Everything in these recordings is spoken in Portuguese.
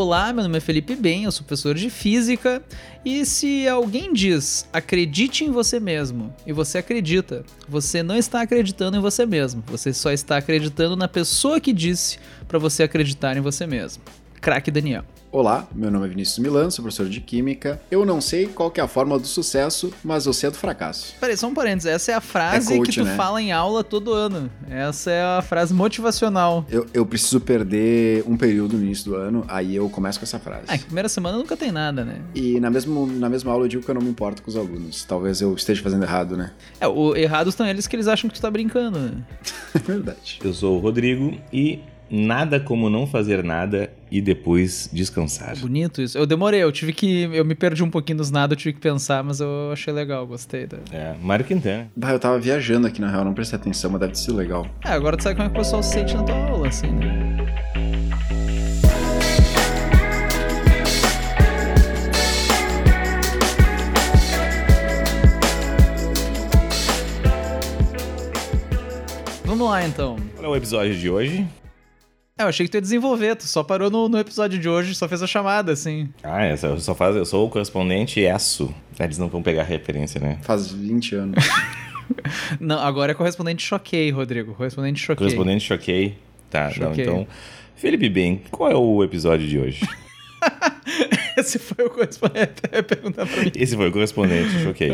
Olá, meu nome é Felipe Bem, eu sou professor de física. E se alguém diz acredite em você mesmo e você acredita, você não está acreditando em você mesmo, você só está acreditando na pessoa que disse para você acreditar em você mesmo. Craque Daniel. Olá, meu nome é Vinícius Milan, sou professor de Química. Eu não sei qual é a fórmula do sucesso, mas eu sei do fracasso. Peraí, só um parênteses. Essa é a frase É coach, que tu né? fala em aula todo ano. Essa é a frase motivacional. Eu, eu preciso perder um período no início do ano, aí eu começo com essa frase. Ah, que primeira semana nunca tem nada, né? E na mesma, na mesma aula eu digo que eu não me importo com os alunos. Talvez eu esteja fazendo errado, né? É, o errados estão eles que eles acham que tu tá brincando, né? É verdade. Eu sou o Rodrigo e nada como não fazer nada e depois descansar. Bonito isso. Eu demorei, eu tive que. Eu me perdi um pouquinho nos nada, eu tive que pensar, mas eu achei legal, gostei. Da... É, Mário Quintana. Bah, eu tava viajando aqui na real, não prestei atenção, mas deve sido legal. É, agora tu sabe como é que o pessoal se sente na tua aula, assim, né? Vamos lá então. Qual é o episódio de hoje? É, eu achei que tu ia desenvolver, tu só parou no, no episódio de hoje, só fez a chamada, assim. Ah, essa, eu só faz, eu sou o correspondente ESSO. Eles não vão pegar a referência, né? Faz 20 anos. Não, agora é correspondente choquei, Rodrigo. Correspondente choquei. Correspondente choquei. Tá, não, Choquei. então. Felipe Bem, qual é o episódio de hoje? Esse foi o correspondente. Eu ia perguntar pra mim. Esse foi o correspondente, choquei.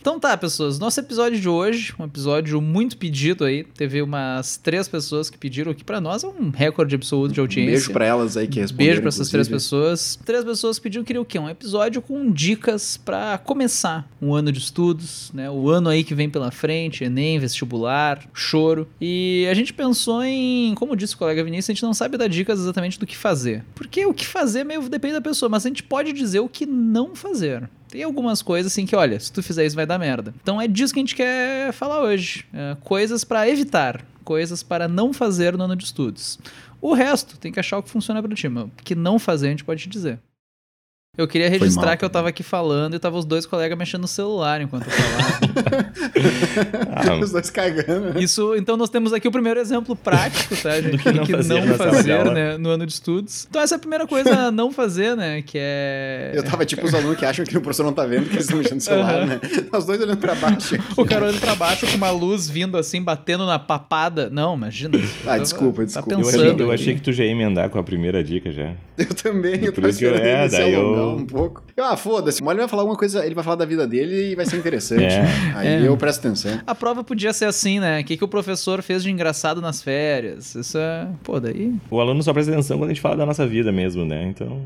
Então tá, pessoas. Nosso episódio de hoje, um episódio muito pedido aí. Teve umas três pessoas que pediram, que pra nós é um recorde absoluto de Um audiência. beijo pra elas aí que responderam. Beijo pra essas três pessoas. Três pessoas pediram queriam o quê? Um episódio com dicas pra começar um ano de estudos, né? O ano aí que vem pela frente, Enem, vestibular, choro. E a gente pensou em, como disse o colega Vinícius, a gente não sabe dar dicas exatamente do que fazer. Porque o que fazer meio depende da pessoa, mas a gente pode dizer o que não fazer. Tem algumas coisas assim que, olha, se tu fizer isso vai dar merda. Então é disso que a gente quer falar hoje. É, coisas pra evitar, coisas para não fazer no ano de estudos. O resto tem que achar o que funciona pra ti, mas o que não fazer a gente pode te dizer. Eu queria registrar mal. que eu tava aqui falando e tava os dois colegas mexendo no celular enquanto eu falava. Ah, Os dois cagando. né? Isso, então nós temos aqui o primeiro exemplo prático, tá, gente? Do que não fazer na sala de aula. né, no ano de estudos. Então essa é a primeira coisa a não fazer, né, que é... Eu tava tipo os alunos que acham que o professor não tá vendo, que eles estão mexendo no celular, Aham. né? Os dois olhando pra baixo. aqui. O cara olhando pra baixo com uma luz vindo assim, batendo na papada. Não, imagina. Ah, desculpa, Tá desculpa. eu, pensando. achei, eu achei que tu já ia emendar com a primeira dica já. Eu também, eu Por tava isso que eu- é, daí eu- alongar um pouco. Eu, ah, foda-se, o Molly vai falar alguma coisa, ele vai falar da vida dele e vai ser interessante. É. Aí É. eu presto atenção. A prova podia ser assim, né? O que, que o professor fez de engraçado nas férias? Isso é. Pô, daí. O aluno só presta atenção quando a gente fala da nossa vida mesmo, né? Então.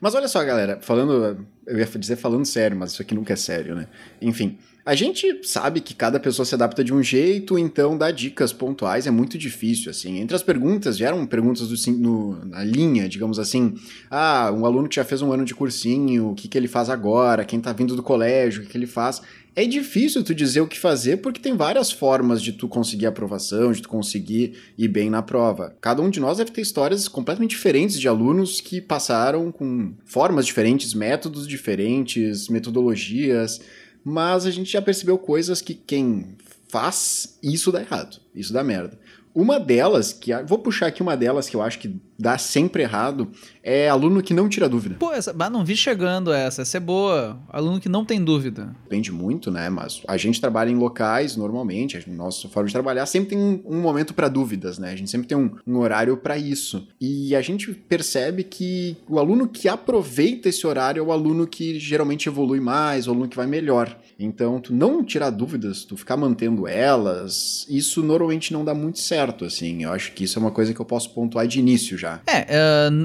Mas olha só, galera, falando, eu ia dizer falando sério, mas isso aqui nunca é sério, né? Enfim, a gente sabe que cada pessoa se adapta de um jeito, então dar dicas pontuais é muito difícil, assim. Entre as perguntas, vieram perguntas do, no- na linha, digamos assim, ah, um aluno que já fez um ano de cursinho, o que, que ele faz agora, quem tá vindo do colégio, o que, que ele faz. É difícil tu dizer o que fazer porque tem várias formas de tu conseguir aprovação, de tu conseguir ir bem na prova. Cada um de nós deve ter histórias completamente diferentes de alunos que passaram com formas diferentes, métodos diferentes, metodologias, mas a gente já percebeu coisas que quem faz isso dá errado, isso dá merda. Uma delas, que vou puxar aqui uma delas que eu acho que dá sempre errado, é aluno que não tira dúvida. Pô, essa. Bah, não vi chegando essa. Essa é boa. Aluno que não tem dúvida. depende muito, né? Mas a gente trabalha em locais normalmente, a nossa forma de trabalhar sempre tem um, um momento para dúvidas, né? A gente sempre tem um, um horário para isso. E a gente percebe que o aluno que aproveita esse horário é o aluno que geralmente evolui mais, o aluno que vai melhor. Então, tu não tirar dúvidas, tu ficar mantendo elas, isso normalmente não dá muito certo, assim. Eu acho que isso é uma coisa que eu posso pontuar de início já. É,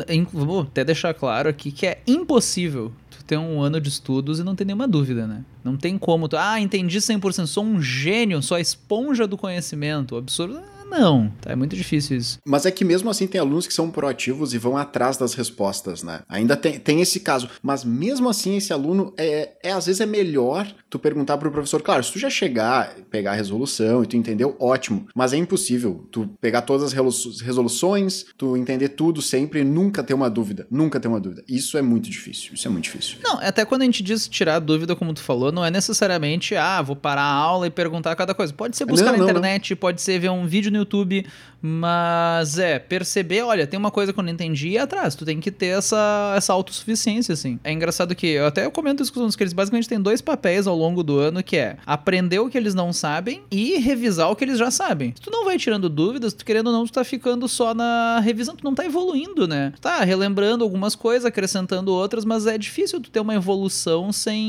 em- vou até deixar claro aqui que é impossível ter um ano de estudos e não ter nenhuma dúvida, né? Não tem como tu, ah, entendi 100%, sou um gênio, sou a esponja do conhecimento, absurdo. Não, tá? É muito difícil isso. Mas é que mesmo assim tem alunos que são proativos e vão atrás das respostas, né? Ainda tem, tem esse caso. Mas mesmo assim, esse aluno é, é às vezes é melhor tu perguntar pro professor. Claro, se tu já chegar, pegar a resolução e tu entendeu, ótimo. Mas é impossível tu pegar todas as resolu- resoluções, tu entender tudo sempre e nunca ter uma dúvida. Nunca ter uma dúvida. Isso é muito difícil. Isso é muito difícil. Não, até quando a gente diz tirar dúvida, como tu falou, não é necessariamente, ah, vou parar a aula e perguntar cada coisa. Pode ser buscar Não, na não, internet, pode ser ver um vídeo no YouTube, mas é, perceber, olha, tem uma coisa que eu não entendi e atrás. Tu tem que ter essa, essa autossuficiência, assim. É engraçado que, eu até eu comento isso com os que eles basicamente têm dois papéis ao longo do ano, que é aprender o que eles não sabem e revisar o que eles já sabem. Se tu não vai tirando dúvidas, tu querendo ou não, tu tá ficando só na revisão, tu não tá evoluindo, né? Tá relembrando algumas coisas, acrescentando outras, mas é difícil tu ter uma evolução sem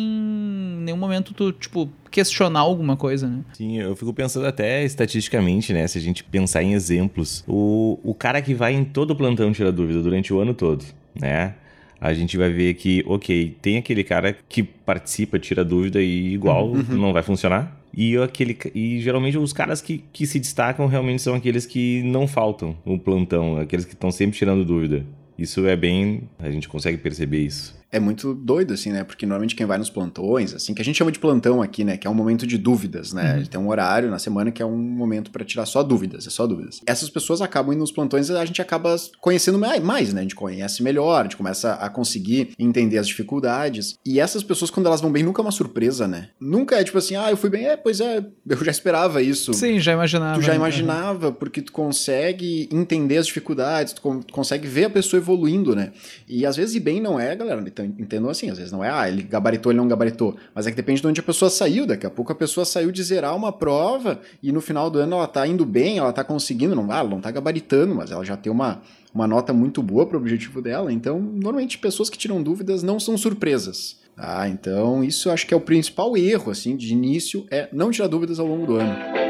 nenhum momento tu, tipo, questionar alguma coisa, né? Sim, eu fico pensando até estatisticamente, né? Se a gente pensar em exemplos, o, o cara que vai em todo o plantão tirar dúvida durante o ano todo, né? A gente vai ver que, ok, tem aquele cara que participa, tira dúvida e igual uhum. não vai funcionar. E, aquele, e geralmente os caras que, que se destacam realmente são aqueles que não faltam o plantão, aqueles que estão sempre tirando dúvida. Isso é bem. A gente consegue perceber isso é muito doido, assim, né? Porque normalmente quem vai nos plantões, assim, que a gente chama de plantão aqui, né? Que é um momento de dúvidas, né? Uhum. Tem um horário na semana que é um momento para tirar só dúvidas, é só dúvidas. Essas pessoas acabam indo nos plantões e a gente acaba conhecendo mais, né? A gente conhece melhor, a gente começa a conseguir entender as dificuldades. E essas pessoas, quando elas vão bem, nunca é uma surpresa, né? Nunca é tipo assim, ah, eu fui bem, é, pois é, eu já esperava isso. Sim, já imaginava. Tu já né? imaginava, porque tu consegue entender as dificuldades, tu consegue ver a pessoa evoluindo, né? E às vezes ir bem não é, galera, então entendo assim, às vezes não é, ah, ele gabaritou, ele não gabaritou, mas é que depende de onde a pessoa saiu, daqui a pouco a pessoa saiu de zerar uma prova e no final do ano ela tá indo bem, ela tá conseguindo, não, ah, ela não tá gabaritando, mas ela já tem uma, uma nota muito boa para o objetivo dela, então normalmente pessoas que tiram dúvidas não são surpresas. Ah, então isso acho que é o principal erro, assim, de início, é não tirar dúvidas ao longo do ano.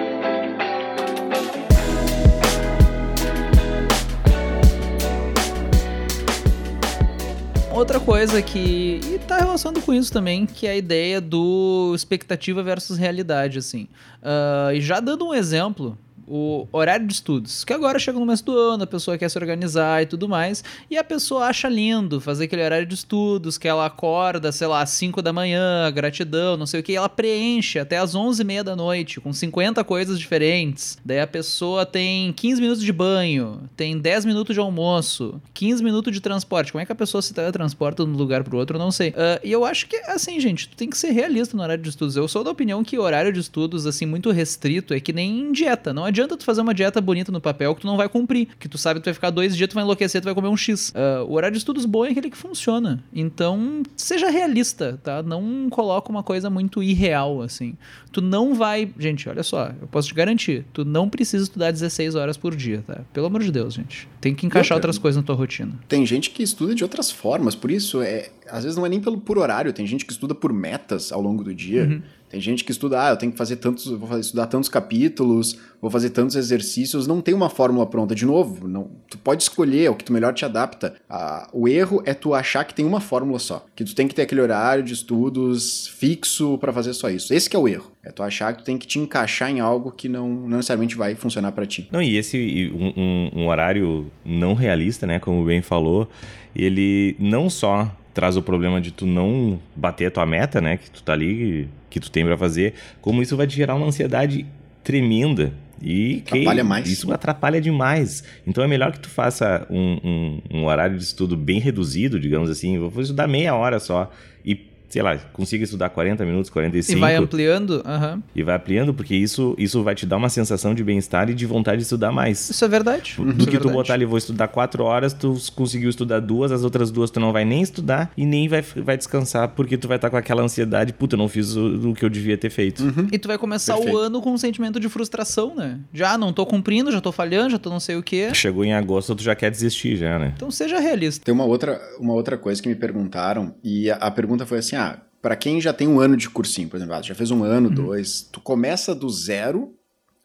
Outra coisa que. E tá relacionado com isso também, que é a ideia do expectativa versus realidade, assim. Uh, e já dando um exemplo, o horário de estudos, que agora chega no começo do ano, a pessoa quer se organizar e tudo mais, e a pessoa acha lindo fazer aquele horário de estudos, que ela acorda, sei lá, às 5 da manhã, gratidão, não sei o que, ela preenche até às 11 e meia da noite, com 50 coisas diferentes. Daí a pessoa tem 15 minutos de banho, tem 10 minutos de almoço, 15 minutos de transporte. Como é que a pessoa se teletransporta de um lugar pro outro, não sei. Uh, e eu acho que, assim, gente, tu tem que ser realista no horário de estudos. Eu sou da opinião que horário de estudos, assim, muito restrito é que nem dieta, não adianta tu fazer uma dieta bonita no papel que tu não vai cumprir. Que tu sabe que tu vai ficar dois dias, tu vai enlouquecer, tu vai comer um X. Uh, o horário de estudos bom é aquele que funciona. Então, seja realista, tá? Não coloca uma coisa muito irreal, assim. Tu não vai. Gente, olha só, eu posso te garantir, tu não precisa estudar 16 horas por dia, tá? Pelo amor de Deus, gente. Tem que encaixar outras coisas na tua rotina. Tem gente que estuda de outras formas, por isso é. Às vezes não é nem pelo por horário, tem gente que estuda por metas ao longo do dia. Uhum. Tem gente que estuda, ah, eu tenho que fazer tantos, vou estudar tantos capítulos, vou fazer tantos exercícios, não tem uma fórmula pronta. De novo, não, tu pode escolher o que tu melhor te adapta. Ah, o erro é tu achar que tem uma fórmula só, que tu tem que ter aquele horário de estudos fixo para fazer só isso. Esse é o erro. É tu achar que tu tem que te encaixar em algo que não, não necessariamente vai funcionar para ti. Não, e esse um, um, um horário não realista, né, como o Ben falou, ele não só traz o problema de tu não bater a tua meta, né? Que tu tá ali, que tu tem para fazer, como isso vai te gerar uma ansiedade tremenda. E atrapalha que, mais. Isso atrapalha demais. Então é melhor que tu faça um, um, um horário de estudo bem reduzido, digamos assim. Vou estudar meia hora só. E sei lá, consiga estudar 40 minutos, 45. E vai ampliando? Uhum. E vai ampliando, porque isso, isso vai te dar uma sensação de bem-estar e de vontade de estudar mais. Isso é verdade. Do isso que é tu botar ali, vou estudar 4 horas, tu conseguiu estudar duas, as outras duas tu não vai nem estudar e nem vai, vai descansar, porque tu vai estar tá com aquela ansiedade, puta, eu não fiz o, o que eu devia ter feito. Uhum. E tu vai começar Perfeito. o ano com um sentimento de frustração, né? Já não tô cumprindo, já tô falhando, já tô não sei o quê. Chegou em agosto, tu já quer desistir já, né? Então seja realista. Tem uma outra, uma outra coisa que me perguntaram, e a, a pergunta foi assim, ah, para quem já tem um ano de cursinho, por exemplo, ah, já fez um ano, uhum. dois, tu começa do zero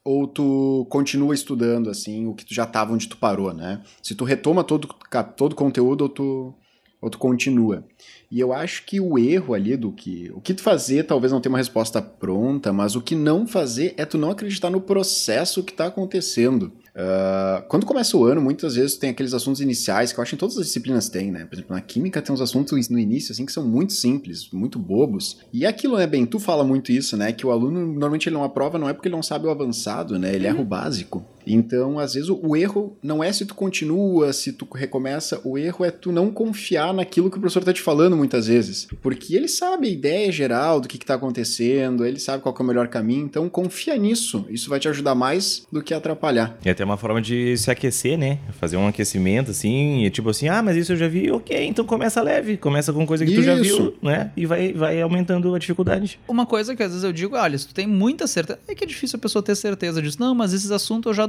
ou tu continua estudando assim o que tu já estava onde tu parou, né? Se tu retoma todo todo o conteúdo ou tu ou tu continua. E eu acho que o erro ali do que o que tu fazer talvez não tenha uma resposta pronta, mas o que não fazer é tu não acreditar no processo que está acontecendo. Uh, quando começa o ano, muitas vezes tem aqueles assuntos iniciais que eu acho que em todas as disciplinas tem, né? Por exemplo, na química tem uns assuntos no início assim que são muito simples, muito bobos. E aquilo, né, bem, tu fala muito isso, né? Que o aluno normalmente ele não aprova não é porque ele não sabe o avançado, né? Ele erra o básico. Então, às vezes, o erro não é se tu continua, se tu recomeça, o erro é tu não confiar naquilo que o professor tá te falando muitas vezes. Porque ele sabe a ideia geral do que, que tá acontecendo, ele sabe qual é o melhor caminho, então confia nisso. Isso vai te ajudar mais do que atrapalhar. E até uma forma de se aquecer, né? Fazer um aquecimento assim, e tipo assim, ah, mas isso eu já vi, ok, então começa leve, começa com coisa que isso. tu já viu, né? E vai, vai aumentando a dificuldade. Uma coisa que às vezes eu digo, olha, se tu tem muita certeza, é que é difícil a pessoa ter certeza disso. Não, mas esses assuntos eu já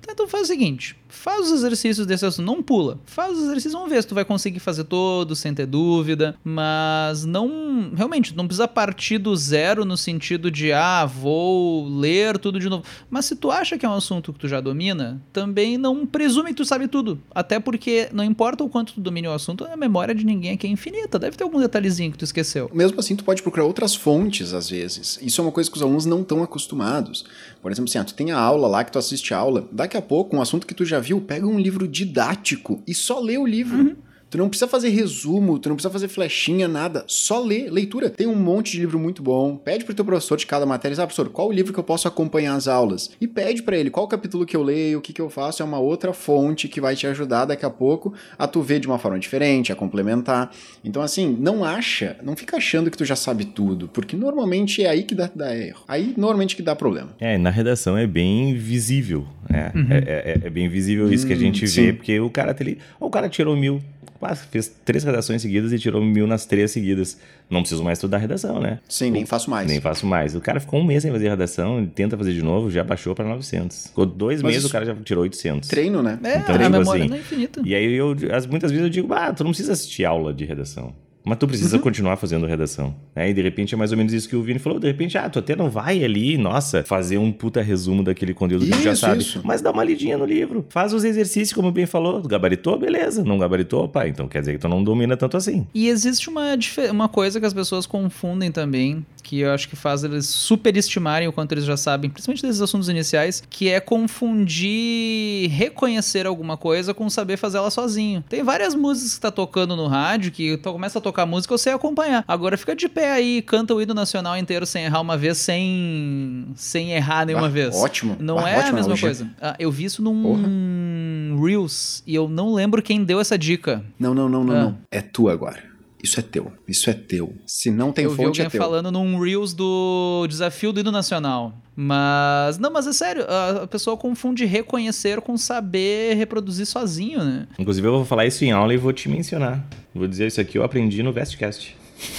Tá, então faz o seguinte: faz os exercícios desse assunto, não pula. Faz os exercícios, vamos ver se tu vai conseguir fazer todos sem ter dúvida. Mas não. Realmente, não precisa partir do zero no sentido de, ah, vou ler tudo de novo. Mas se tu acha que é um assunto que tu já domina, também não presume que tu sabe tudo. Até porque não importa o quanto tu domine o assunto, a memória de ninguém aqui é infinita. Deve ter algum detalhezinho que tu esqueceu. Mesmo assim, tu pode procurar outras fontes às vezes. Isso é uma coisa que os alunos não estão acostumados. Por exemplo, assim, ah, tu tem a aula lá que tu assiste a aula, daqui a pouco, um assunto que tu já viu, pega um livro didático e só lê o livro. Uhum. Tu não precisa fazer resumo, tu não precisa fazer flechinha, nada. Só lê, leitura. Tem um monte de livro muito bom. Pede pro teu professor de cada matéria, ah, professor, qual o livro que eu posso acompanhar as aulas? E pede para ele qual capítulo que eu leio, o que que eu faço. É uma outra fonte que vai te ajudar daqui a pouco a tu ver de uma forma diferente, a complementar. Então, assim, não acha, não fica achando que tu já sabe tudo, porque normalmente é aí que dá, dá erro. Aí, normalmente que dá problema. É, na redação é bem visível, né? Uhum. É, é, é, bem visível isso hum, que a hum, gente sim. vê, porque o cara, tá ali, o cara tirou mil, fez três redações seguidas e tirou mil nas três seguidas. Não preciso mais estudar redação, né? Sim, nem faço mais. Nem faço mais. O cara ficou um mês sem fazer redação, ele tenta fazer de novo, já baixou para 900. Ficou dois Mas meses, o cara já tirou 800. Treino, né? É, então, a tipo memória assim, não é infinita. E aí, eu, muitas vezes eu digo, ah, tu não precisa assistir aula de redação. Mas tu precisa uhum. continuar fazendo redação. Né? E de repente é mais ou menos isso que o Vini falou. De repente, ah, tu até não vai ali, nossa, fazer um puta resumo daquele conteúdo isso, que tu já sabe. Isso. Mas dá uma lidinha no livro. Faz os exercícios, como bem falou. Gabaritou, beleza. Não gabaritou, pá. Então quer dizer que tu não domina tanto assim. E existe uma, uma coisa que as pessoas confundem também, que eu acho que faz eles superestimarem o quanto eles já sabem, principalmente desses assuntos iniciais, que é confundir reconhecer alguma coisa com saber fazer ela sozinho. Tem várias músicas que tá tocando no rádio que tu começa a tocar música, eu sei acompanhar. Agora fica de pé aí, canta o hino nacional inteiro sem errar uma vez, sem, sem errar nenhuma ah, vez. Ótimo. Não ah, é a mesma coisa. Ah, eu vi isso num Porra. Reels e eu não lembro quem deu essa dica. Não, não, não, não, ah. não. É tu agora. Isso é teu. Isso é teu. Se não tem eu fonte, vi alguém é falando num Reels do desafio do hino nacional. Mas, não, mas é sério, a pessoa confunde reconhecer com saber reproduzir sozinho, né? Inclusive, eu vou falar isso em aula e vou te mencionar. Vou dizer isso aqui, eu aprendi no Vestcast.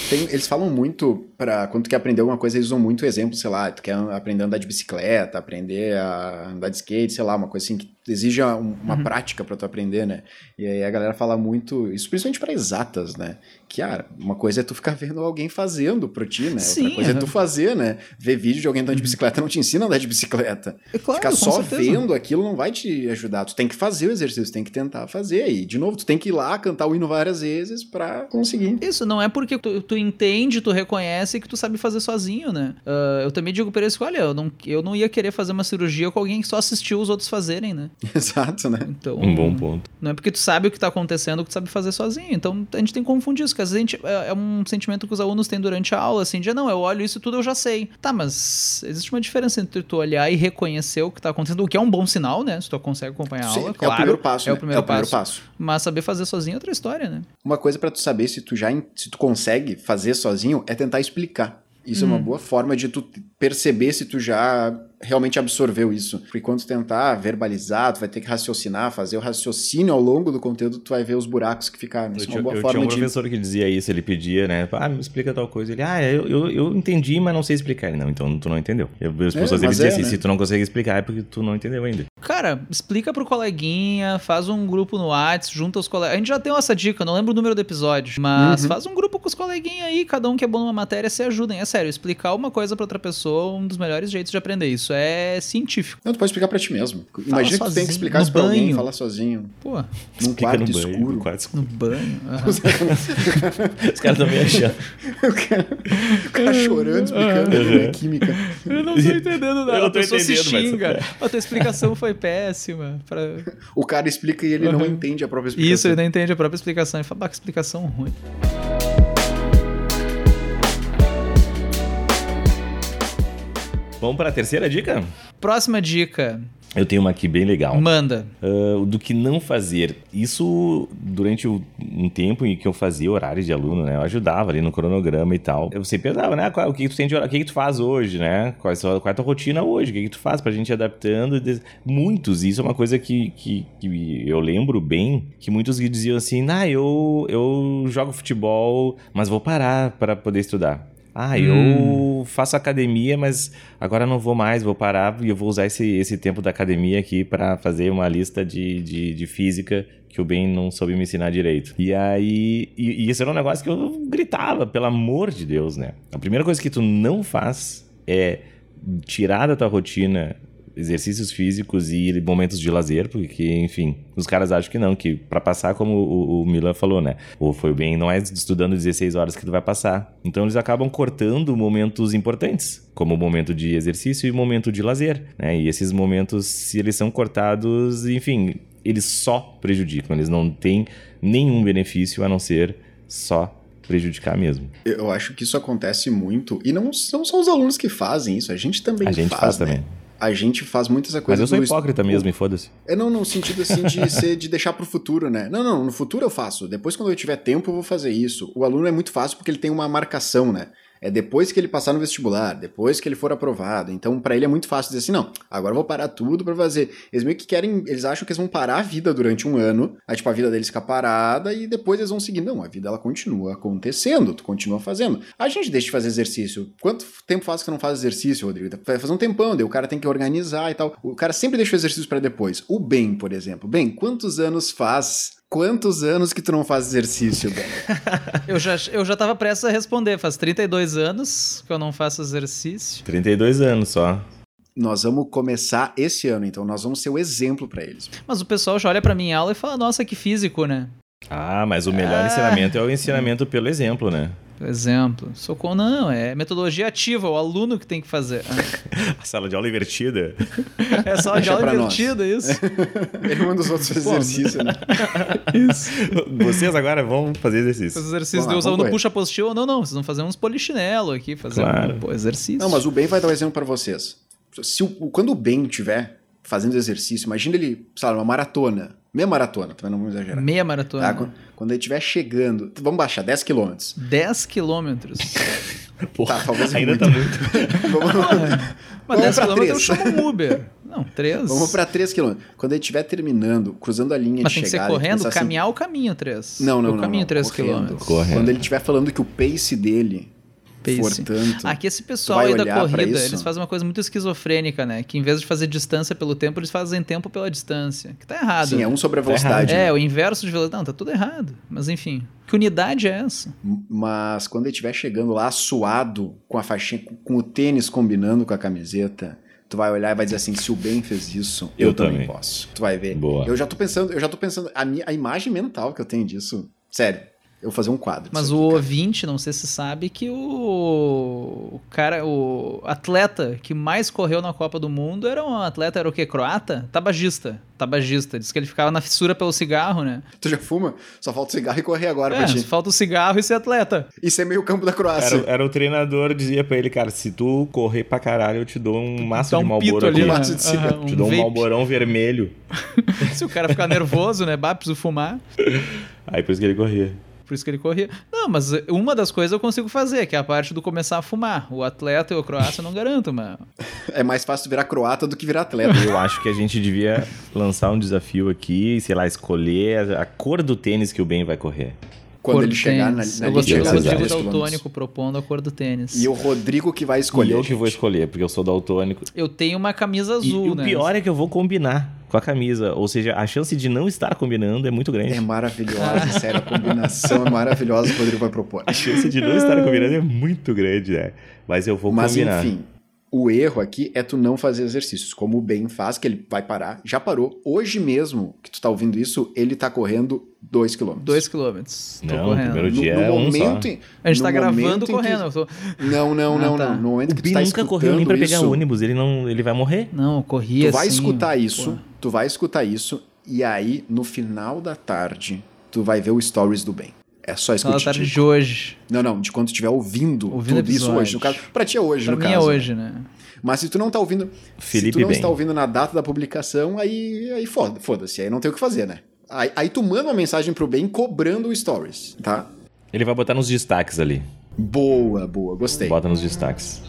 Tem, eles falam muito para quando tu quer aprender alguma coisa, eles usam muito exemplo, sei lá, tu quer aprender a andar de bicicleta, aprender a andar de skate, sei lá, uma coisa assim que exija uma uhum. prática para tu aprender, né? E aí a galera fala muito, isso principalmente para exatas, né? Que ah, uma coisa é tu ficar vendo alguém fazendo pro ti, né? Sim, Outra coisa uhum. é tu fazer, né? Ver vídeo de alguém andando de uhum. bicicleta não te ensina a andar de bicicleta. É claro, ficar só certeza. vendo aquilo não vai te ajudar. Tu tem que fazer o exercício, tem que tentar fazer. E, de novo, tu tem que ir lá cantar o hino várias vezes para conseguir. Isso, não é porque tu, tu, entende, tu reconhece que tu sabe fazer sozinho, né? Uh, eu também digo pra eles que, olha, eu não, eu não ia querer fazer uma cirurgia com alguém que só assistiu os outros fazerem, né? Exato, né? Então, um bom ponto. Não é porque tu sabe o que tá acontecendo que tu sabe fazer sozinho. Então a gente tem que confundir isso, porque às vezes a gente, é, é um sentimento que os alunos têm durante a aula, assim, de não, eu olho isso tudo eu já sei. Tá, mas existe uma diferença entre tu olhar e reconhecer o que tá acontecendo, o que é um bom sinal, né? Se tu consegue acompanhar a Sim, aula, claro. É o primeiro passo. É, né? o, primeiro é o primeiro passo. Mas saber fazer sozinho é outra história, né? Uma coisa para tu saber se tu já se tu consegue fazer sozinho é tentar explicar. Isso hum. é uma hum. boa forma de tu perceber se tu já realmente absorveu isso. Porque quando tu tentar verbalizar, tu vai ter que raciocinar, fazer o raciocínio ao longo do conteúdo, tu vai ver os buracos que ficaram. Isso eu é uma boa eu forma tinha um de... professor que dizia isso, ele pedia, né? Ah, me explica tal coisa. Ele, ah, eu, eu, eu entendi, mas não sei explicar. Ele, não, então tu não entendeu. Eu, as pessoas é, diziam é, assim, né? se tu não consegue explicar é porque tu não entendeu ainda. Cara, explica pro coleguinha, faz um grupo no WhatsApp, junta os colegas. A gente já tem essa dica, não lembro o número do episódio, mas uhum. faz um grupo com os coleguinhas aí, cada um que é bom numa matéria, se ajudem. É sério, explicar uma coisa pra outra pessoa, um dos melhores jeitos de aprender isso. É científico. Não, tu pode explicar pra ti mesmo. Fala Imagina sozinho, que tu tem que explicar isso pra banho. alguém, falar sozinho. Pô. Num quarto, no escuro. Banho, no quarto escuro. No banho. Os caras estão me achando. o cara chorando, explicando uhum. química. Eu não tô entendendo nada. Eu não tô a pessoa entendendo, se xinga. Mas... A tua explicação foi péssima. Pra... O cara explica e ele uhum. não entende a própria explicação. Isso, ele não entende a própria explicação. Ele fala, que explicação ruim. Vamos para a terceira dica? Próxima dica. Eu tenho uma aqui bem legal. Manda. Uh, do que não fazer. Isso, durante um tempo em que eu fazia horário de aluno, né? Eu ajudava ali no cronograma e tal. Eu sempre perguntava, né? O que, tu tem de O que, que tu faz hoje, né? Qual, é qual é a tua rotina hoje? O que, que tu faz pra gente ir adaptando? Muitos, isso é uma coisa que, que, que eu lembro bem, que muitos diziam assim, ah, eu, eu jogo futebol, mas vou parar para poder estudar. Ah, eu hum. faço academia, mas agora não vou mais, vou parar e eu vou usar esse, esse tempo da academia aqui para fazer uma lista de, de, de, física que o Ben não soube me ensinar direito. E aí, e, e esse era um negócio que eu gritava, pelo amor de Deus, né? A primeira coisa que tu não faz é tirar da tua rotina exercícios físicos e momentos de lazer, porque, enfim, os caras acham que não, que para passar, como o, o Milan falou, né? Ou foi bem, não é estudando 16 horas que tu vai passar. Então eles acabam cortando momentos importantes, como o momento de exercício e o momento de lazer, né? E esses momentos, se eles são cortados, enfim, eles só prejudicam, eles não têm nenhum benefício a não ser só prejudicar mesmo. Eu acho que isso acontece muito, e não, não são os alunos que fazem isso, a gente também faz. A gente faz, faz né? também a gente faz muitas coisas. Mas eu sou hipócrita est... mesmo, e foda-se. É, não, no sentido assim de ser, de deixar pro futuro, né? Não, não, no futuro eu faço. Depois, quando eu tiver tempo, eu vou fazer isso. O aluno é muito fácil porque ele tem uma marcação, né? É depois que ele passar no vestibular, depois que ele for aprovado. Então, para ele é muito fácil dizer assim: não, agora eu vou parar tudo para fazer. Eles meio que querem, eles acham que eles vão parar a vida durante um ano, aí, tipo, a vida deles fica parada e depois eles vão seguir. Não, a vida ela continua acontecendo, tu continua fazendo. A gente deixa de fazer exercício. Quanto tempo faz que não faz exercício, Rodrigo? Vai fazer um tempão, daí o cara tem que organizar e tal. O cara sempre deixa o exercício para depois. O bem, por exemplo. Bem, quantos anos faz quantos anos que tu não faz exercício, eu, já, eu já tava prestes a responder. Faz 32 anos que eu não faço exercício. 32 anos só. Nós vamos começar esse ano, então nós vamos ser o exemplo para eles. Mas o pessoal já olha para mim em aula e fala: "Nossa, que físico, né?" Ah, mas o melhor é... ensinamento é o ensinamento pelo exemplo, né? Exemplo. Socorro, não, é metodologia ativa, o aluno que tem que fazer. A sala de aula invertida. É sala de aula invertida, nós. isso. Ele manda os outros fazer exercício, né? Isso. Vocês agora vão fazer exercício. Os exercícios, os alunos puxa apostila, não, não, vocês vão fazer uns polichinelo aqui, fazer claro. um pô, exercício. Não, mas o Ben vai dar um exemplo para vocês. Se o, quando o Ben tiver fazendo exercício, imagina ele, sabe, uma maratona Meia maratona, também não vamos exagerar. Meia maratona. Tá? Quando ele estiver chegando. Vamos baixar, 10 quilômetros. 10 quilômetros. Porra, tá, talvez ainda muito. tá muito. vamos, Mas 10 quilômetros eu chamo um Uber. Não, 3. Vamos pra 3 quilômetros. Quando ele estiver terminando, cruzando a linha Mas de chegada... Mas tem que ser correndo, caminhar assim, o caminho 3. Não, não, o não. O caminho 3 quilômetros. Quando ele estiver falando que o pace dele pace. Portanto, Aqui esse pessoal aí da corrida, eles fazem uma coisa muito esquizofrênica, né? Que em vez de fazer distância pelo tempo, eles fazem tempo pela distância. Que tá errado. Sim, é um sobre a tá velocidade. Tá é, o inverso de velocidade. Não, tá tudo errado. Mas enfim, que unidade é essa? Mas quando ele estiver chegando lá suado, com a faixinha, com o tênis combinando com a camiseta, tu vai olhar e vai dizer assim, se o Ben fez isso, eu, eu também. também posso. Tu vai ver. Boa. Eu já tô pensando, eu já tô pensando, a, minha, a imagem mental que eu tenho disso, sério, eu fazer um quadro. Mas o aqui, ouvinte, não sei se sabe, que o... o cara, o atleta que mais correu na Copa do Mundo era um atleta, era o quê? Croata? Tabagista. Tabagista. Diz que ele ficava na fissura pelo cigarro, né? Tu já fuma? Só falta o cigarro e correr agora é, pra ti. Só falta o cigarro e ser atleta. E ser meio campo da Croácia. Era, era, o treinador, dizia pra ele, cara, se tu correr pra caralho, eu te dou um maço um de malboro ali. Um maço de cigarro. Uhum, um te dou um malborão vermelho. se o cara ficar nervoso, né? Bah, preciso fumar. Aí por isso que ele corria. Por isso que ele corria. Não, mas uma das coisas eu consigo fazer, que é a parte do começar a fumar. O atleta e o croata eu não garanto, mas. É mais fácil virar croata do que virar atleta. Eu acho que a gente devia lançar um desafio aqui, sei lá, escolher a cor do tênis que o Ben vai correr quando ele chegar na, na Eu gostei do Rodrigo Daltônico propondo a cor do tênis. E o Rodrigo que vai escolher. E eu que vou escolher, porque eu sou daltônico. Eu tenho uma camisa azul, e, e né? o pior é que eu vou combinar com a camisa. Ou seja, a chance de não estar combinando é muito grande. É maravilhosa, sério. A combinação é maravilhosa que o Rodrigo vai propor. A chance de não estar combinando é muito grande, né? Mas eu vou Mas, combinar. Mas enfim, o erro aqui é tu não fazer exercícios, como o Ben faz, que ele vai parar, já parou. Hoje mesmo que tu tá ouvindo isso, ele tá correndo 2 km. 2 km. Não, correndo. primeiro dia no, no é momento, um A gente tá gravando correndo. Que... Não, não, ah, não, tá. não. No momento o que tu tá nunca correu nem pra pegar isso, ônibus, ele não, ele vai morrer? Não, corria Tu vai assim, escutar isso, pô. tu vai escutar isso e aí no final da tarde tu vai ver o stories do Ben. É só isso que eu te tarde de hoje. Não, não, de quando tu estiver ouvindo, ouvindo tudo isso hoje. No caso, pra ti é hoje, pra no mim caso. é hoje, né? Mas se tu não tá ouvindo. Felipe se tu não bem. está ouvindo na data da publicação, aí, aí foda- foda-se. Aí não tem o que fazer, né? Aí, aí tu manda uma mensagem pro bem cobrando o stories, tá? Ele vai botar nos destaques ali. Boa, boa, gostei. Bota nos destaques.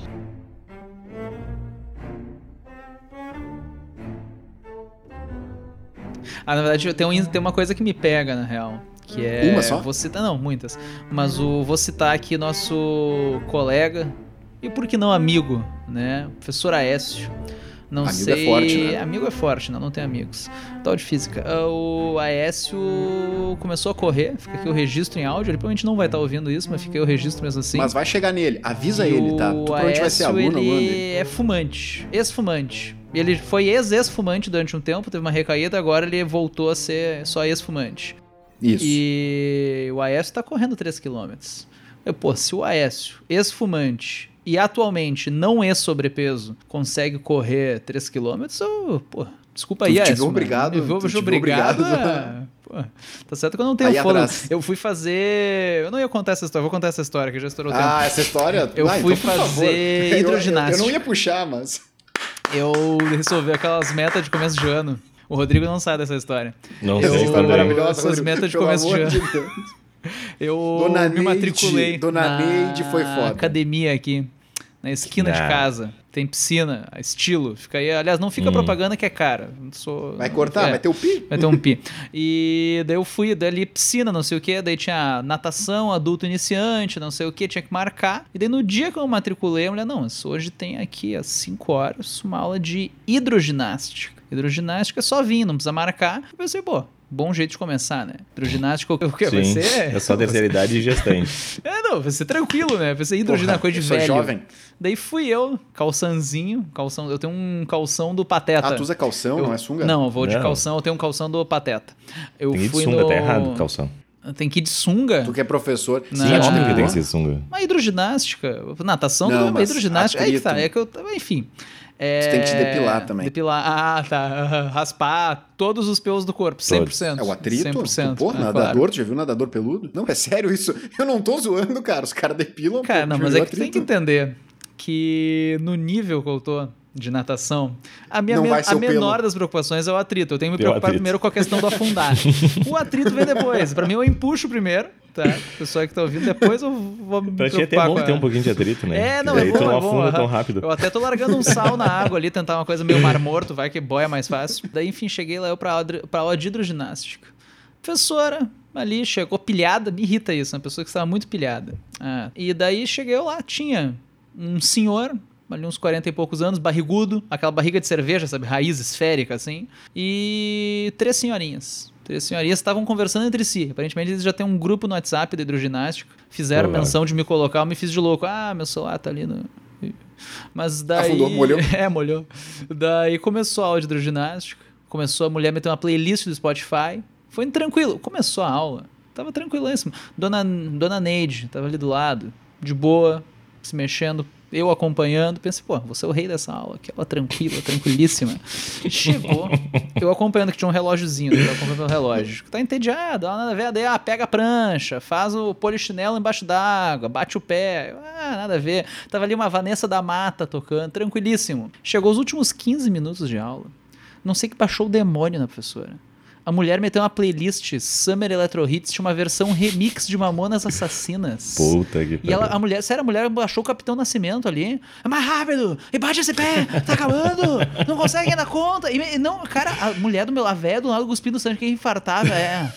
Ah, na verdade, tem, um, tem uma coisa que me pega, na real. Que é. Uma só? Vou citar, não, muitas. Mas o, vou citar aqui nosso colega, e por que não amigo, né? Professor Aécio. Não Amigo sei. é forte, né? Amigo é forte, não, não tem amigos. Tal de física. Ah, O Aécio começou a correr, fica aqui o registro em áudio. Ele provavelmente não vai estar ouvindo isso, mas fica aí o registro mesmo assim. Mas vai chegar nele, avisa E ele, tá? Tu provavelmente vai ser Aécio, aluno ele dele. é fumante, ex-fumante. Ele foi ex-ex-fumante durante um tempo, teve uma recaída, agora ele voltou a ser só ex-fumante. Isso. E o Aécio tá correndo 3km. Eu, pô, se o Aécio, ex-fumante e atualmente não ex-sobrepeso, consegue correr 3km, eu, pô, desculpa Tu aí, Aécio. obrigado- viu, tu te obrigado. obrigado. pô, tá certo que eu não tenho fôlego. Eu fui fazer. Eu não ia contar essa história, vou contar essa história que já estourou o tempo. Ah, essa história. Eu ah, fui então, fazer Eu- eu- hidroginástica. Eu, não ia puxar, mas. eu resolvi aquelas metas de começo de ano. O Rodrigo não sabe dessa história. Não Eu- Essa sei história eu- também. maravilhosa. essas Rodrigo. metas de começo de ano. de. Eu Dona me Neide, matriculei Dona na, Neide foi foda. academia aqui, na esquina de Ah. casa. Tem piscina, estilo. Fica aí, aliás, não fica Hum. propaganda que é cara. Não Sou, Vai cortar, é. vai ter o pi. Vai ter um pi. E daí eu fui, dali piscina, não sei o que, daí tinha natação, adulto iniciante, não sei o que, tinha que marcar. E daí no dia que eu matriculei, a mulher, não, hoje tem aqui às 5 horas uma aula de hidroginástica. Hidroginástica é só vir, não precisa marcar. Eu pensei, pô, bom jeito de começar, né? Hidroginástica, o que? Sim, ser... é só terceira idade e gestante. É, não, vai ser tranquilo, né? Vai ser hidroginástica, coisa eu de sou velho. jovem. Daí fui eu, calçãozinho, calção, eu tenho um calção do Pateta. Ah, tu usa calção, Eu- não é sunga? Não, eu vou de Não. calção, eu tenho um calção do Pateta. Eu Tem que ir de fui sunga, no... tá errado, calção. Tem que ir de sunga? Tu que é professor. Não. Sim, Ah, óbvio que tem que ser sunga. Uma hidroginástica, natação, Não, não, mas hidroginástica. É que tá, atrito. é que eu, enfim. É... Tu tem que te depilar também. Depilar, ah, tá. Raspar todos os pelos do corpo, 100%. É o atrito? 100%. Pô, é, nadador, claro. tu já viu nadador peludo? Não, é sério isso. Eu não tô zoando, cara. Os caras depilam. Cara, pô, não, mas é que tu tem que entender que no nível que eu tô de natação, a minha ser a pelo. menor das preocupações é o atrito. Eu tenho que me É preocupar primeiro com a questão do afundar. o atrito vem depois. Pra mim, eu empuxo primeiro, tá? O pessoal que tá ouvindo, depois eu vou me Pra ti é até preocupar bom com a- ter um pouquinho de atrito, né? É, não, E é aí bom, tu não é bom, afunda tão rápido. Eu até tô largando um sal na água ali, tentar uma coisa meio mar morto, vai que boia mais fácil. Daí, enfim, cheguei lá eu pra, aula- pra aula de hidroginástica. Professora ali chegou pilhada, me irrita isso, uma pessoa que estava muito pilhada. Ah, e daí cheguei eu lá, tinha um senhor, ali uns 40 e poucos anos, barrigudo, aquela barriga de cerveja, sabe, raiz esférica assim, e três senhorinhas. Três senhorinhas estavam conversando entre si. Aparentemente eles já têm um grupo no WhatsApp da hidroginástica. Fizeram Provável. menção de me colocar, eu me fiz de louco. Ah, meu celular tá ali no. Mas daí. Afundou, molhou? É, molhou. Daí começou a aula de hidroginástica. Começou a mulher meter uma playlist do Spotify. Foi tranquilo. Começou a aula. Tava tranquilíssimo. Dona, Dona Neide tava ali do lado, de boa, se mexendo. Eu acompanhando. Pensei, pô, você é o rei dessa aula. Aquela tranquila, tranquilíssima. Chegou. Eu acompanhando que tinha um relógiozinho. Eu acompanhando pelo relógio. Tá entediado. Ah, nada a ver. Daí, ah, pega a prancha, faz o polichinelo embaixo d'água, bate o pé. Ah, nada a ver. Tava ali uma Vanessa da Mata tocando, tranquilíssimo. Chegou os últimos 15 minutos de aula. Não sei que baixou o demônio na professora. A mulher meteu uma playlist Summer Electro Hits, tinha uma versão remix de Mamonas Assassinas. Puta que E ela, a mulher, sério, a mulher baixou o Capitão Nascimento ali. É mais rápido! E bate esse pé! Tá acabando! Não consegue dar conta! E, não, cara, a mulher do meu, a véia do lado cuspindo sangue, que ia infartar, velho.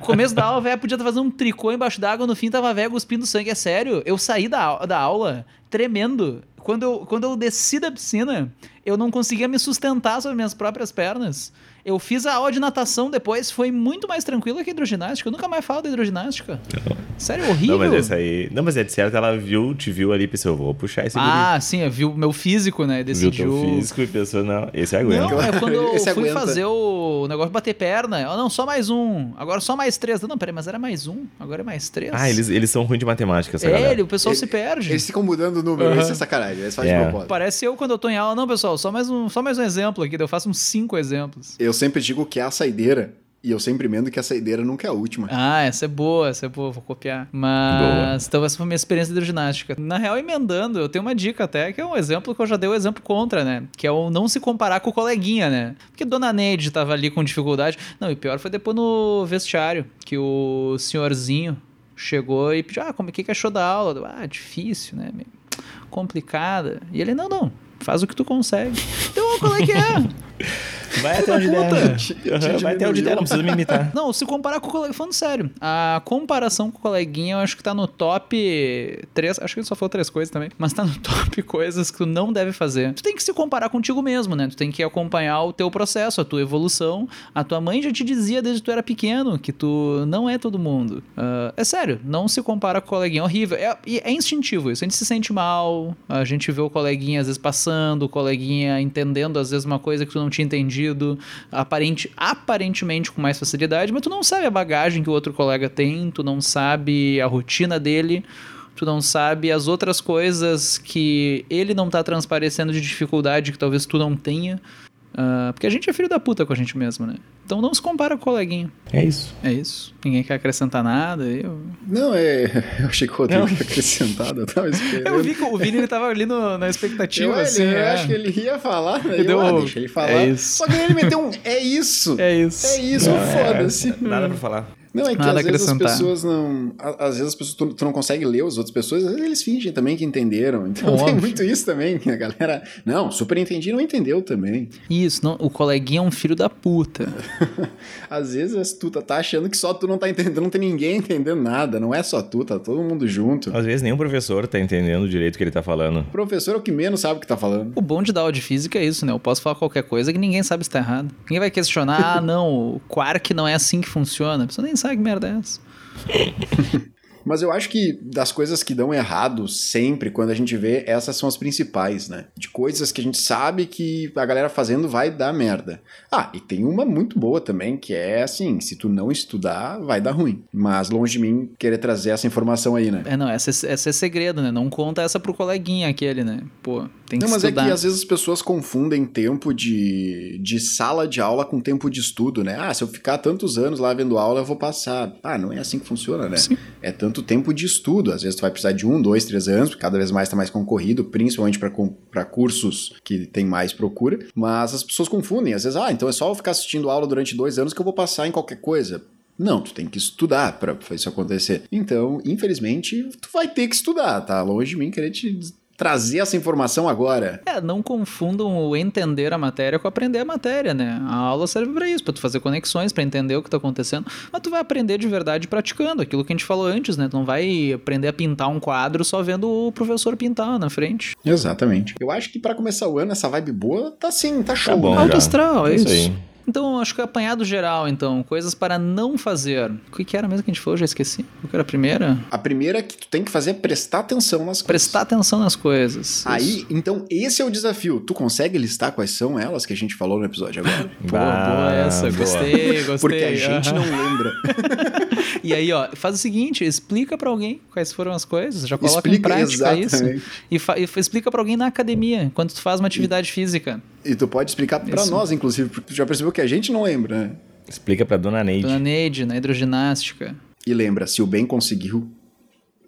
Começo da aula, a véia podia estar fazendo um tricô embaixo d'água, no fim tava a véia cuspindo sangue. É sério, eu saí da, da aula tremendo. Quando eu, quando eu desci da piscina, eu não conseguia me sustentar sobre minhas próprias pernas. Eu fiz a aula de natação depois, foi muito mais tranquila que a hidroginástica. Eu nunca mais falo da hidroginástica. Sério, horrível. Não, mas essa aí. Não, mas é de certo, ela viu, te viu ali e pensou, eu vou puxar esse Ah, sim, eu vi o meu físico, né? guri. Viu Decidiu. teu físico e pensou, não, esse aguenta. Não, é quando eu Esse fui aguenta. fazer o negócio de bater perna. Eu, não, só mais um. Agora só mais três. Não, peraí, mas era mais um. Agora é mais três. Ah, eles, eles são ruins de matemática, essa É, galera. o pessoal Ele- se perde. Eles ficam mudando o número, Aham. isso é sacanagem. Eles fazem É. de propósito. Parece eu quando eu tô em aula. Não, pessoal, só mais um, só mais um exemplo aqui. Eu faço uns cinco exemplos. Eu sempre digo que a saideira E eu sempre emendo que a saideira nunca é a última. Ah, essa é boa, essa é boa, vou copiar. Mas, então essa foi a minha experiência de hidroginástica. Na real, emendando, eu tenho uma dica até, que é um exemplo que eu já dei o um exemplo contra, né? Que é o não se comparar com o coleguinha, né? Porque Dona Neide tava ali com dificuldade. Não, e pior foi depois no vestiário, que o senhorzinho chegou e pediu, ah, como é que achou da aula? Ah, difícil, né? Meio complicada. E ele, não, não, faz o que tu consegue. Então, qual é que é? Vai até onde der. Uhum, vai até onde der, não precisa me imitar. Não, se comparar com o colega, falando sério, a comparação com o coleguinha eu acho que tá no top 3, acho que ele só falou três coisas também, mas tá no top coisas que tu não deve fazer. Tu tem que se comparar contigo mesmo, né? Tu tem que acompanhar o teu processo, a tua evolução. A tua mãe já te dizia desde que tu era pequeno que tu não é todo mundo. Uh, é sério, não se compara com o coleguinha, é horrível. É, é instintivo isso, a gente se sente mal, a gente vê o coleguinha às vezes passando, o coleguinha entendendo às vezes uma coisa que tu não tinha entendido aparente, aparentemente com mais facilidade, mas tu não sabe a bagagem que o outro colega tem, tu não sabe a rotina dele, tu não sabe as outras coisas que ele não tá transparecendo de dificuldade que talvez tu não tenha. Uh, porque a gente é filho da puta com a gente mesmo, né? Então não se compara com o coleguinha. É isso. É isso. Ninguém quer acrescentar nada. Eu... Não, é. Eu achei que o Rodrigo ia acrescentar. Eu tava esperando. Eu vi que o Vini ele tava ali no, na expectativa. Eu, assim, ele, eu é. acho que ele ia falar, né? Deu... Eu, ah, deixa ele falar. É isso. Só que ele meteu um. É isso. É isso. É isso, é, foda-se. Nada pra falar. Não, é que Nada às vezes as pessoas não. Às vezes as pessoas tu, tu, não consegue ler as outras pessoas, às vezes eles fingem também que entenderam. Então Óbvio. tem muito isso também, que a galera. Não, super entendi não entendeu também. Isso, não, o coleguinha é um filho da puta. às vezes tu tá, tá achando que só tu não tá entendendo, não tem ninguém entendendo nada. Não é só tu, tá todo mundo junto. Às vezes nem o professor tá entendendo direito o que ele tá falando. O professor é o que menos sabe o que tá falando. O bom de dar aula de física é isso, né? Eu posso falar qualquer coisa que ninguém sabe se tá errado. Ninguém vai questionar, ah, não, o quark não é assim que funciona. A pessoa nem sabe que merda é essa. Mas eu acho que das coisas que dão errado sempre, quando a gente vê, essas são as principais, né? De coisas que a gente sabe que a galera fazendo vai dar merda. Ah, e tem uma muito boa também, que é assim: se tu não estudar, vai dar ruim. Mas longe de mim querer trazer essa informação aí, né? É, não, essa, essa é segredo, né? Não conta essa pro coleguinha aquele, né? Pô, tem que Não, mas estudar. é que às vezes as pessoas confundem tempo de, de sala de aula com tempo de estudo, né? Ah, se eu ficar tantos anos lá vendo aula, eu vou passar. Ah, não é assim que funciona, né? Sim. É tanto tempo de estudo. Às vezes tu vai precisar de um, dois, três anos, porque cada vez mais está mais concorrido, principalmente para cursos que tem mais procura. Mas as pessoas confundem. Às vezes, ah, então é só eu ficar assistindo aula durante dois anos que eu vou passar em qualquer coisa. Não, tu tem que estudar para isso acontecer. Então, infelizmente, tu vai ter que estudar, tá? Longe de mim querer te trazer essa informação agora. É, não confundam o entender a matéria com aprender a matéria, né? A aula serve para isso, para tu fazer conexões, para entender o que tá acontecendo, mas tu vai aprender de verdade praticando, aquilo que a gente falou antes, né? Tu não vai aprender a pintar um quadro só vendo o professor pintar na frente. Exatamente. Eu acho que para começar o ano essa vibe boa tá sim, tá show. Tá bom, né? Alto astral, é isso. isso aí. Então, acho que é apanhado geral, então. Coisas para não fazer. O que, que era mesmo que a gente falou? Já esqueci. O que era a primeira? A primeira que tu tem que fazer é prestar atenção nas Prestar atenção nas coisas. Aí, Isso. então, esse é o desafio. Tu consegue listar quais são elas que a gente falou no episódio agora? boa, boa essa. boa. Gostei, gostei. Porque a gente não lembra. e aí, ó, faz o seguinte, explica para alguém quais foram as coisas, já coloca explica, em prática exatamente. isso. E, e explica para alguém na academia, quando tu faz uma atividade e, física. E tu pode explicar para nós, inclusive, porque tu já percebeu que a gente não lembra, né? Explica pra Dona Neide. Dona Neide, na hidroginástica. E lembra, se o bem conseguiu,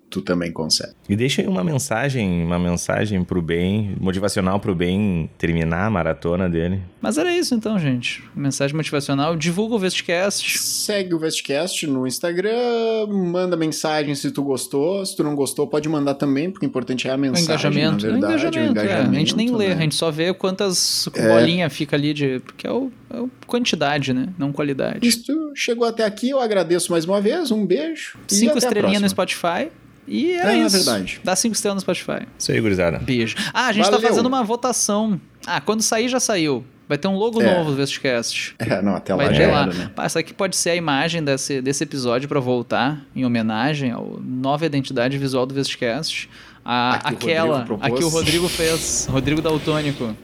tu também consegue. E deixa aí uma mensagem, uma mensagem pro bem, motivacional pro bem terminar a maratona dele. Mas era isso então, gente. Mensagem motivacional. Divulga o Vestcast. Segue o Vestcast no Instagram, manda mensagem se tu gostou. Se tu não gostou, pode mandar também, porque o importante é a mensagem, o engajamento. na verdade. O engajamento, o engajamento é. A gente nem lê, né? a gente só vê quantas É. bolinha fica ali de... Porque é o, é o quantidade, né? Não qualidade. Se tu chegou até aqui, eu agradeço mais uma vez. Um beijo. Cinco estrelinhas no. Spotify. E é, É, isso. verdade. Dá cinco estrelas no Spotify. Isso aí, gurizada. Beijo. Ah, a gente tá Valeu. fazendo uma votação. Ah, quando sair, já saiu. Vai ter um logo É. novo do Vestcast. É, não, até lá Vai já ter lá. né? Pá, essa aqui pode ser a imagem desse, desse episódio pra voltar, em homenagem ao nova identidade visual do Vestcast. A, A o aquela, Rodrigo a que o. Rodrigo fez, Rodrigo Daltônico.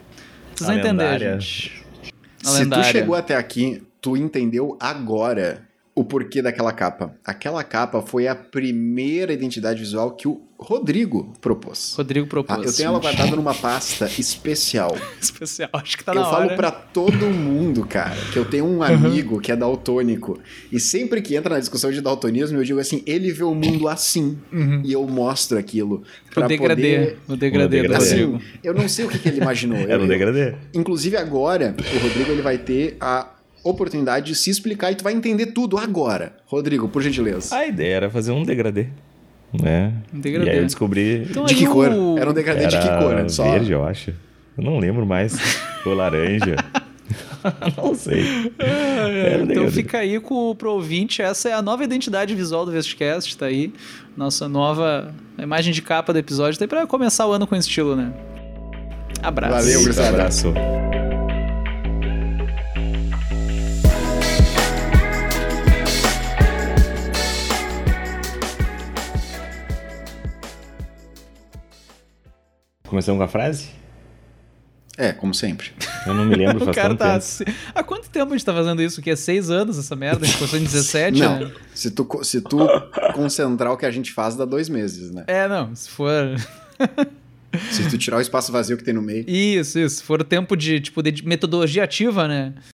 Vocês vão entender, gente. A Se tu lendária. chegou até aqui, tu entendeu agora o porquê daquela capa. Aquela capa foi a primeira identidade visual que o Rodrigo propôs. Rodrigo propôs. Ah, eu tenho ela guardada numa pasta especial. especial. Acho que tá eu na hora. falo pra todo mundo, cara, que eu tenho um amigo que é daltônico. E sempre que entra na discussão de daltonismo, eu digo assim, ele vê o mundo assim. E eu mostro aquilo. Pra o degradê. poder... O degradê O do. Rodrigo. Assim, eu não sei o que, que ele imaginou. Era um Eu- degradê. Inclusive agora, o Rodrigo ele vai ter a oportunidade de se explicar e tu vai entender tudo agora. Rodrigo, por gentileza. A ideia era fazer um degradê. Né? Um degradê. E aí eu descobri. Então de que cor? o- Era um degradê de que era cor? Só... verde, eu acho. Eu não lembro mais. Ou laranja. não sei. Era um Então degradê. fica aí com, pro ouvinte, essa é a nova identidade visual do Vestcast, tá aí. Nossa nova imagem de capa do episódio, tá aí pra começar o ano com estilo, né? Abraço. Valeu, gurizada. abraço. Começamos com a frase? É, como sempre. Eu não me lembro, O faz cara tanto tá. tempo. assim- Há quanto tempo a gente tá fazendo isso? Que é seis anos essa merda? A gente começou em 17, Não, né? se tu, se tu concentrar o que a gente faz, dá dois meses, né? É, não. Se for. Se tu tirar o espaço vazio que tem no meio. Isso, isso. Se for o tempo de, tipo, de metodologia ativa, né?